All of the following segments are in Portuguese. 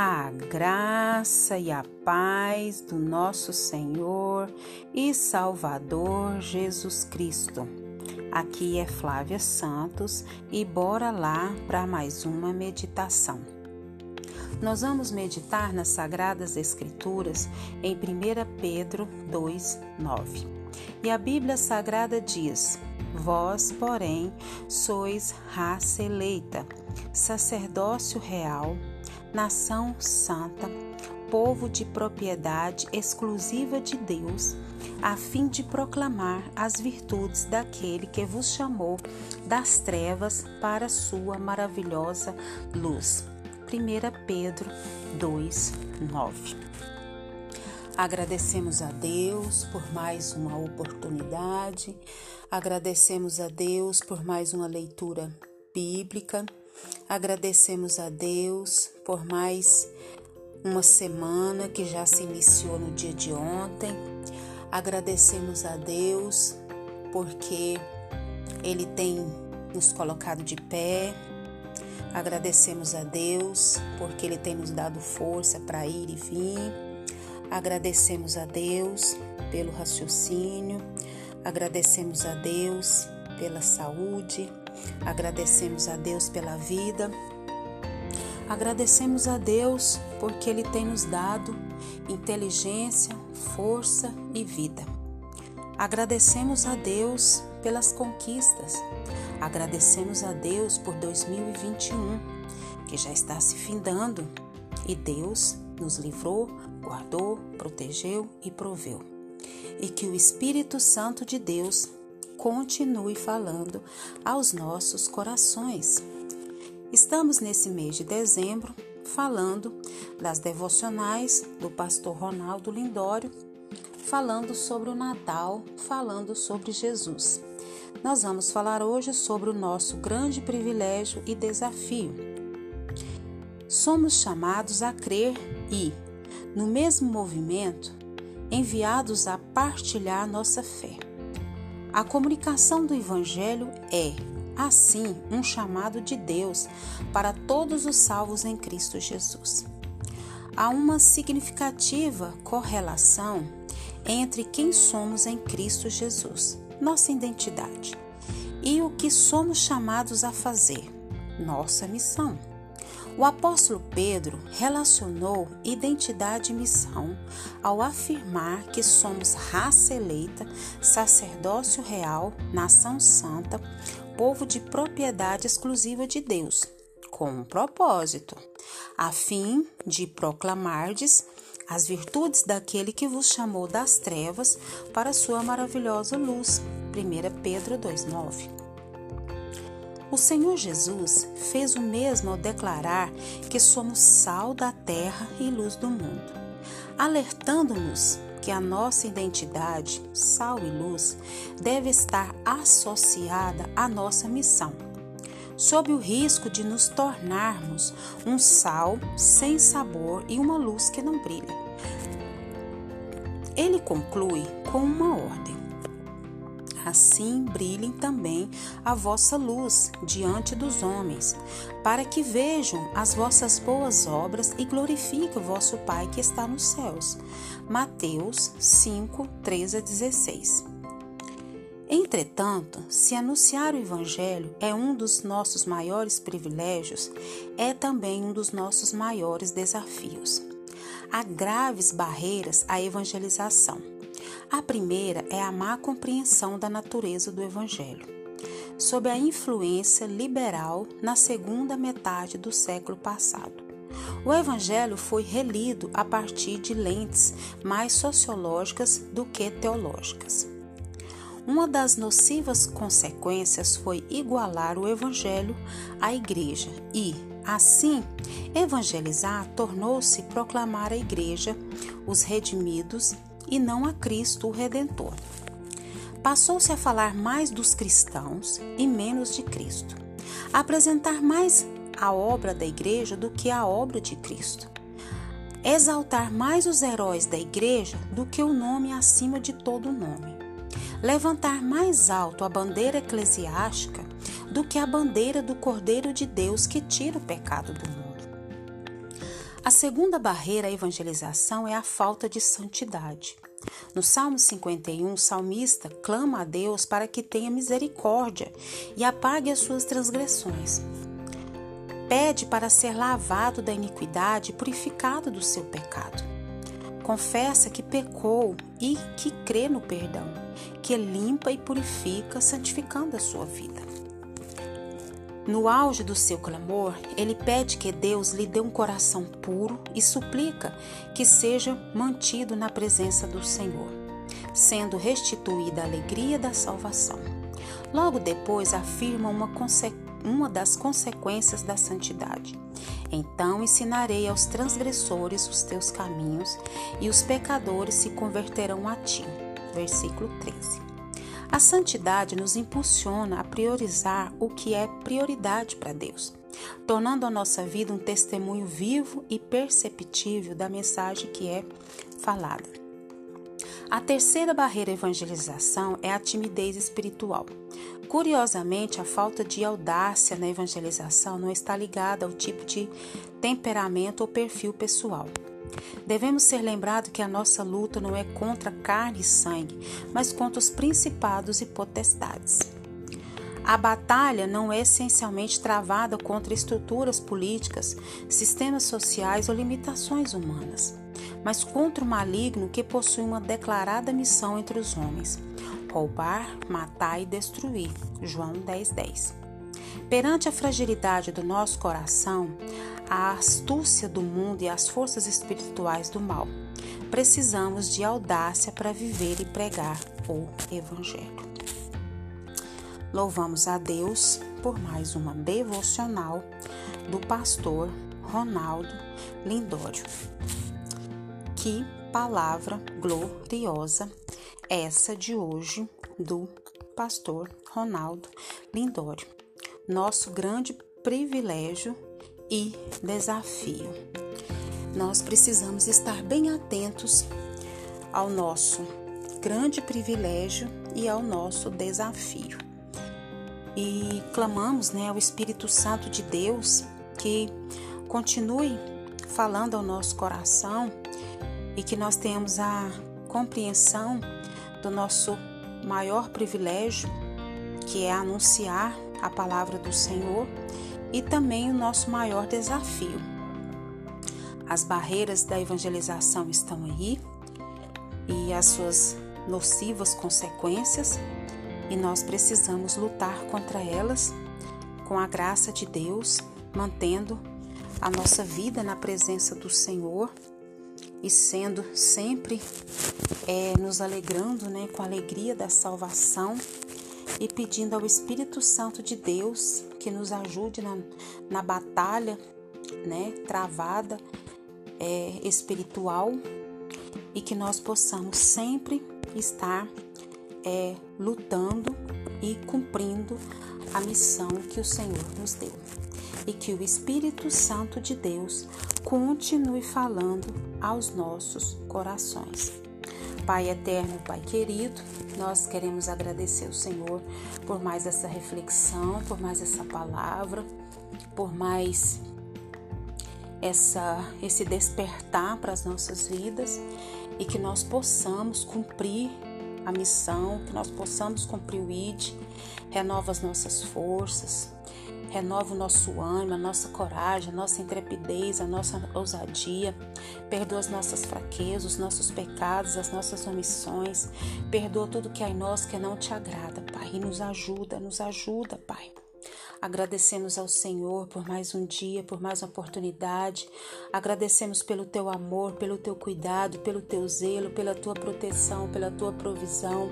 A graça e a paz do nosso Senhor e Salvador Jesus Cristo. Aqui é Flávia Santos e bora lá para mais uma meditação. Nós vamos meditar nas Sagradas Escrituras em 1 Pedro 2, 9. E a Bíblia Sagrada diz: Vós, porém, sois raça eleita, sacerdócio real nação santa, povo de propriedade exclusiva de Deus, a fim de proclamar as virtudes daquele que vos chamou das trevas para sua maravilhosa luz. 1 Pedro 2, 9. Agradecemos a Deus por mais uma oportunidade, agradecemos a Deus por mais uma leitura bíblica. Agradecemos a Deus por mais uma semana que já se iniciou no dia de ontem. Agradecemos a Deus porque Ele tem nos colocado de pé. Agradecemos a Deus porque Ele tem nos dado força para ir e vir. Agradecemos a Deus pelo raciocínio. Agradecemos a Deus pela saúde. Agradecemos a Deus pela vida. Agradecemos a Deus porque Ele tem nos dado inteligência, força e vida. Agradecemos a Deus pelas conquistas. Agradecemos a Deus por 2021, que já está se findando, e Deus nos livrou, guardou, protegeu e proveu. E que o Espírito Santo de Deus continue falando aos nossos corações. Estamos nesse mês de dezembro falando das devocionais do pastor Ronaldo Lindório, falando sobre o Natal, falando sobre Jesus. Nós vamos falar hoje sobre o nosso grande privilégio e desafio. Somos chamados a crer e, no mesmo movimento, enviados a partilhar nossa fé. A comunicação do Evangelho é, assim, um chamado de Deus para todos os salvos em Cristo Jesus. Há uma significativa correlação entre quem somos em Cristo Jesus, nossa identidade, e o que somos chamados a fazer, nossa missão. O apóstolo Pedro relacionou identidade e missão ao afirmar que somos raça eleita, sacerdócio real, nação santa, povo de propriedade exclusiva de Deus, com um propósito, a fim de proclamardes as virtudes daquele que vos chamou das trevas para sua maravilhosa luz. 1 Pedro 2,9 o Senhor Jesus fez o mesmo ao declarar que somos sal da terra e luz do mundo, alertando-nos que a nossa identidade, sal e luz, deve estar associada à nossa missão, sob o risco de nos tornarmos um sal sem sabor e uma luz que não brilha. Ele conclui com uma ordem assim brilhem também a vossa luz diante dos homens, para que vejam as vossas boas obras e glorifiquem o vosso Pai que está nos céus. Mateus 5, 13 a 16. Entretanto, se anunciar o Evangelho é um dos nossos maiores privilégios, é também um dos nossos maiores desafios. Há graves barreiras à evangelização a primeira é a má compreensão da natureza do Evangelho. Sob a influência liberal na segunda metade do século passado, o Evangelho foi relido a partir de lentes mais sociológicas do que teológicas. Uma das nocivas consequências foi igualar o Evangelho à Igreja e, assim, evangelizar tornou-se proclamar a Igreja, os redimidos e não a Cristo o Redentor. Passou-se a falar mais dos cristãos e menos de Cristo, a apresentar mais a obra da igreja do que a obra de Cristo, exaltar mais os heróis da igreja do que o nome acima de todo nome, levantar mais alto a bandeira eclesiástica do que a bandeira do Cordeiro de Deus que tira o pecado do mundo A segunda barreira à evangelização é a falta de santidade. No Salmo 51, o salmista clama a Deus para que tenha misericórdia e apague as suas transgressões. Pede para ser lavado da iniquidade e purificado do seu pecado. Confessa que pecou e que crê no perdão, que limpa e purifica, santificando a sua vida. No auge do seu clamor, ele pede que Deus lhe dê um coração puro e suplica que seja mantido na presença do Senhor, sendo restituída a alegria da salvação. Logo depois, afirma uma, uma das consequências da santidade. Então ensinarei aos transgressores os teus caminhos, e os pecadores se converterão a ti. Versículo 13. A santidade nos impulsiona a priorizar o que é prioridade para Deus, tornando a nossa vida um testemunho vivo e perceptível da mensagem que é falada. A terceira barreira à evangelização é a timidez espiritual. Curiosamente, a falta de audácia na evangelização não está ligada ao tipo de temperamento ou perfil pessoal. Devemos ser lembrados que a nossa luta não é contra carne e sangue, mas contra os principados e potestades. A batalha não é essencialmente travada contra estruturas políticas, sistemas sociais ou limitações humanas, mas contra o maligno que possui uma declarada missão entre os homens: roubar, matar e destruir. João 10:10. 10. Perante a fragilidade do nosso coração, a astúcia do mundo e as forças espirituais do mal. Precisamos de audácia para viver e pregar o Evangelho. Louvamos a Deus por mais uma devocional do pastor Ronaldo Lindório. Que palavra gloriosa essa de hoje do pastor Ronaldo Lindório. Nosso grande privilégio e desafio. Nós precisamos estar bem atentos ao nosso grande privilégio e ao nosso desafio. E clamamos né, ao Espírito Santo de Deus que continue falando ao nosso coração e que nós tenhamos a compreensão do nosso maior privilégio, que é anunciar a palavra do Senhor e também o nosso maior desafio. As barreiras da evangelização estão aí e as suas nocivas consequências, e nós precisamos lutar contra elas com a graça de Deus, mantendo a nossa vida na presença do Senhor e sendo sempre é, nos alegrando né, com a alegria da salvação e pedindo ao Espírito Santo de Deus que nos ajude na, na batalha né, travada é, espiritual e que nós possamos sempre estar é, lutando e cumprindo a missão que o Senhor nos deu. E que o Espírito Santo de Deus continue falando aos nossos corações. Pai eterno, Pai querido, nós queremos agradecer o Senhor por mais essa reflexão, por mais essa palavra, por mais essa esse despertar para as nossas vidas e que nós possamos cumprir a missão, que nós possamos cumprir o ID, renova as nossas forças, renova o nosso ânimo, a nossa coragem, a nossa intrepidez, a nossa ousadia. Perdoa as nossas fraquezas, os nossos pecados, as nossas omissões. Perdoa tudo que há em nós que não te agrada, Pai. E nos ajuda, nos ajuda, Pai. Agradecemos ao Senhor por mais um dia, por mais uma oportunidade. Agradecemos pelo teu amor, pelo teu cuidado, pelo teu zelo, pela tua proteção, pela tua provisão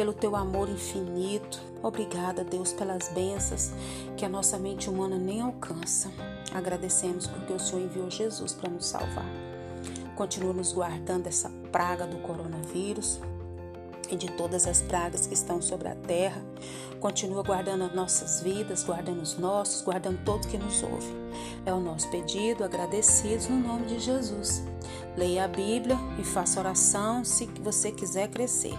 pelo teu amor infinito. Obrigada, Deus, pelas bênçãos que a nossa mente humana nem alcança. Agradecemos porque o Senhor enviou Jesus para nos salvar. Continua nos guardando essa praga do coronavírus e de todas as pragas que estão sobre a terra. Continua guardando as nossas vidas, guardando os nossos, guardando todos que nos ouve. É o nosso pedido, agradecidos no nome de Jesus. Leia a Bíblia e faça oração se você quiser crescer.